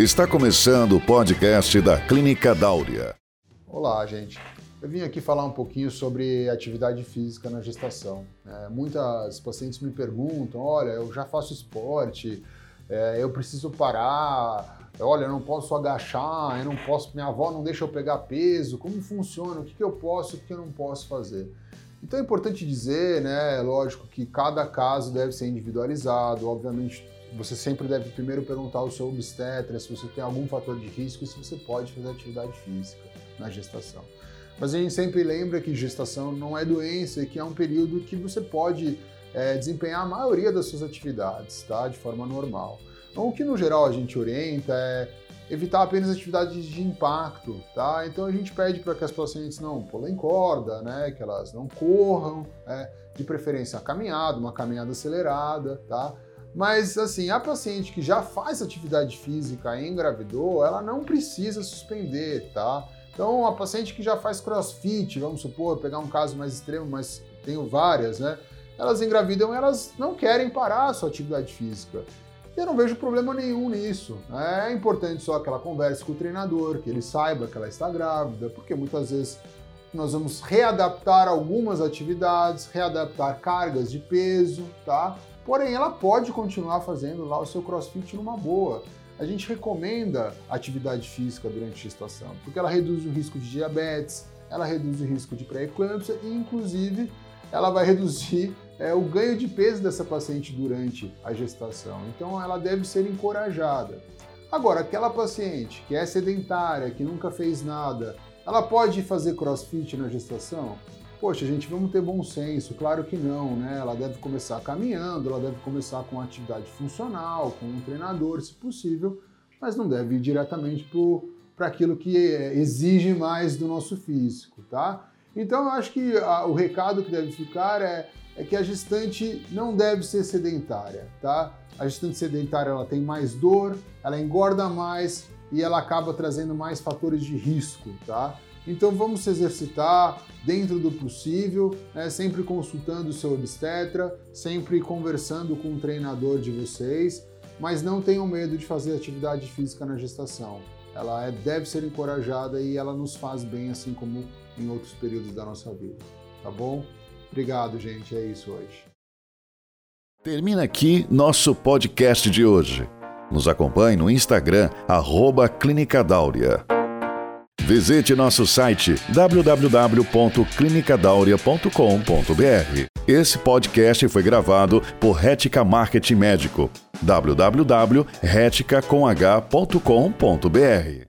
Está começando o podcast da Clínica Dáurea. Olá, gente. Eu vim aqui falar um pouquinho sobre atividade física na gestação. É, muitas pacientes me perguntam: olha, eu já faço esporte, é, eu preciso parar, olha, eu não posso agachar, eu não posso, minha avó não deixa eu pegar peso, como funciona, o que, que eu posso, o que eu não posso fazer. Então é importante dizer, né, lógico, que cada caso deve ser individualizado, obviamente você sempre deve primeiro perguntar ao seu obstetra se você tem algum fator de risco e se você pode fazer atividade física na gestação. Mas a gente sempre lembra que gestação não é doença e que é um período que você pode é, desempenhar a maioria das suas atividades, tá? De forma normal. Então, o que no geral a gente orienta é evitar apenas atividades de impacto, tá? Então a gente pede para que as pacientes não pulem corda, né? Que elas não corram, né? de preferência a caminhada, uma caminhada acelerada, tá? Mas assim, a paciente que já faz atividade física e engravidou, ela não precisa suspender, tá? Então, a paciente que já faz crossfit, vamos supor, pegar um caso mais extremo, mas tenho várias, né? Elas engravidam, elas não querem parar a sua atividade física. Eu não vejo problema nenhum nisso. Né? É importante só que ela converse com o treinador, que ele saiba que ela está grávida, porque muitas vezes nós vamos readaptar algumas atividades, readaptar cargas de peso, tá? Porém, ela pode continuar fazendo lá o seu crossfit numa boa a gente recomenda atividade física durante a gestação, porque ela reduz o risco de diabetes, ela reduz o risco de pré-eclâmpsia e, inclusive, ela vai reduzir é, o ganho de peso dessa paciente durante a gestação. Então, ela deve ser encorajada. Agora, aquela paciente que é sedentária, que nunca fez nada, ela pode fazer crossfit na gestação? Poxa, gente, vamos ter bom senso. Claro que não, né? Ela deve começar caminhando, ela deve começar com atividade funcional, com um treinador, se possível, mas não deve ir diretamente para aquilo que exige mais do nosso físico, tá? Então, eu acho que a, o recado que deve ficar é, é que a gestante não deve ser sedentária, tá? A gestante sedentária ela tem mais dor, ela engorda mais e ela acaba trazendo mais fatores de risco, tá? Então vamos se exercitar dentro do possível, né? sempre consultando o seu obstetra, sempre conversando com o treinador de vocês, mas não tenham medo de fazer atividade física na gestação. Ela é, deve ser encorajada e ela nos faz bem, assim como em outros períodos da nossa vida. Tá bom? Obrigado, gente. É isso hoje. Termina aqui nosso podcast de hoje. Nos acompanhe no Instagram, arroba Clínica Dáurea. Visite nosso site www.clinicadauria.com.br. Esse podcast foi gravado por Rética Marketing Médico. www.retica.com.br